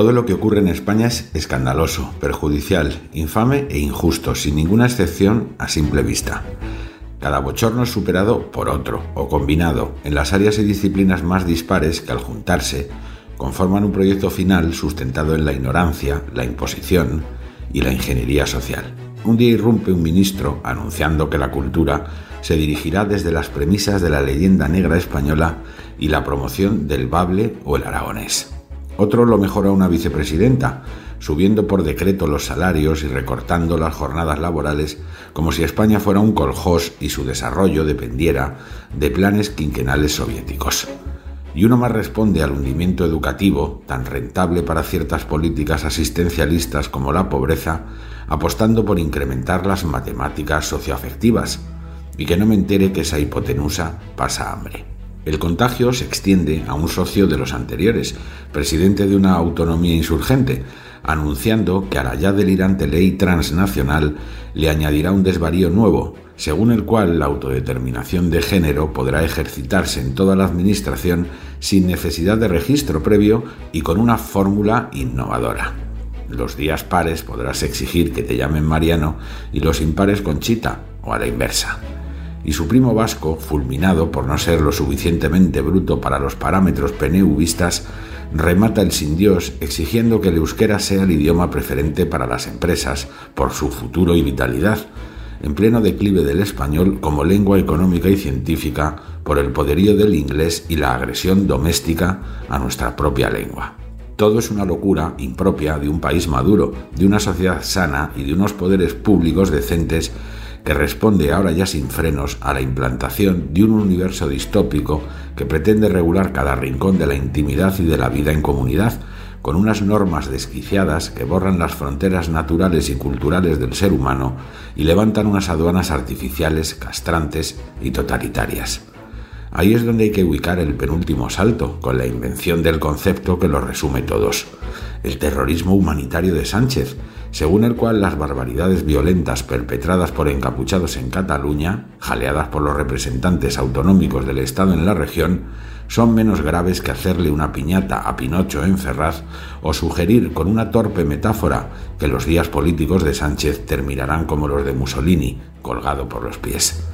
Todo lo que ocurre en España es escandaloso, perjudicial, infame e injusto, sin ninguna excepción a simple vista. Cada bochorno es superado por otro, o combinado, en las áreas y disciplinas más dispares que al juntarse conforman un proyecto final sustentado en la ignorancia, la imposición y la ingeniería social. Un día irrumpe un ministro anunciando que la cultura se dirigirá desde las premisas de la leyenda negra española y la promoción del bable o el aragonés. Otro lo mejora una vicepresidenta, subiendo por decreto los salarios y recortando las jornadas laborales como si España fuera un coljós y su desarrollo dependiera de planes quinquenales soviéticos. Y uno más responde al hundimiento educativo, tan rentable para ciertas políticas asistencialistas como la pobreza, apostando por incrementar las matemáticas socioafectivas, y que no me entere que esa hipotenusa pasa hambre. El contagio se extiende a un socio de los anteriores, presidente de una autonomía insurgente, anunciando que a la ya delirante ley transnacional le añadirá un desvarío nuevo, según el cual la autodeterminación de género podrá ejercitarse en toda la Administración sin necesidad de registro previo y con una fórmula innovadora. Los días pares podrás exigir que te llamen Mariano y los impares Conchita, o a la inversa y su primo vasco, fulminado por no ser lo suficientemente bruto para los parámetros peneuvistas, remata el sin Dios exigiendo que el euskera sea el idioma preferente para las empresas por su futuro y vitalidad, en pleno declive del español como lengua económica y científica por el poderío del inglés y la agresión doméstica a nuestra propia lengua. Todo es una locura impropia de un país maduro, de una sociedad sana y de unos poderes públicos decentes que responde ahora ya sin frenos a la implantación de un universo distópico que pretende regular cada rincón de la intimidad y de la vida en comunidad, con unas normas desquiciadas que borran las fronteras naturales y culturales del ser humano y levantan unas aduanas artificiales, castrantes y totalitarias. Ahí es donde hay que ubicar el penúltimo salto, con la invención del concepto que lo resume todos, el terrorismo humanitario de Sánchez, según el cual las barbaridades violentas perpetradas por encapuchados en Cataluña, jaleadas por los representantes autonómicos del Estado en la región, son menos graves que hacerle una piñata a Pinocho en Ferraz o sugerir con una torpe metáfora que los días políticos de Sánchez terminarán como los de Mussolini, colgado por los pies.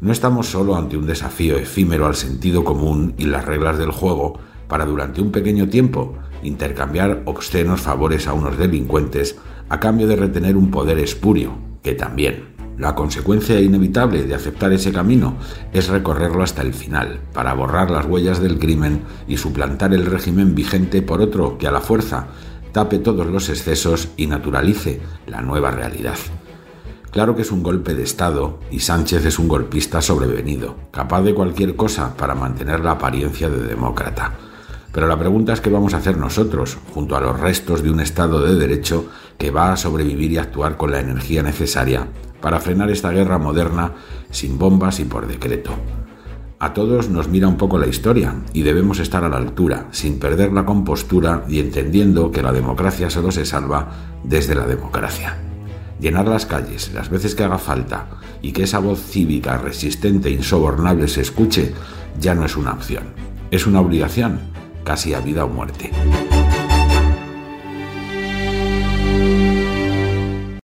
No estamos solo ante un desafío efímero al sentido común y las reglas del juego para durante un pequeño tiempo intercambiar obscenos favores a unos delincuentes a cambio de retener un poder espurio, que también. La consecuencia inevitable de aceptar ese camino es recorrerlo hasta el final, para borrar las huellas del crimen y suplantar el régimen vigente por otro que a la fuerza tape todos los excesos y naturalice la nueva realidad. Claro que es un golpe de Estado y Sánchez es un golpista sobrevenido, capaz de cualquier cosa para mantener la apariencia de demócrata. Pero la pregunta es qué vamos a hacer nosotros, junto a los restos de un Estado de Derecho que va a sobrevivir y actuar con la energía necesaria para frenar esta guerra moderna sin bombas y por decreto. A todos nos mira un poco la historia y debemos estar a la altura, sin perder la compostura y entendiendo que la democracia solo se salva desde la democracia. Llenar las calles las veces que haga falta y que esa voz cívica resistente e insobornable se escuche ya no es una opción, es una obligación casi a vida o muerte.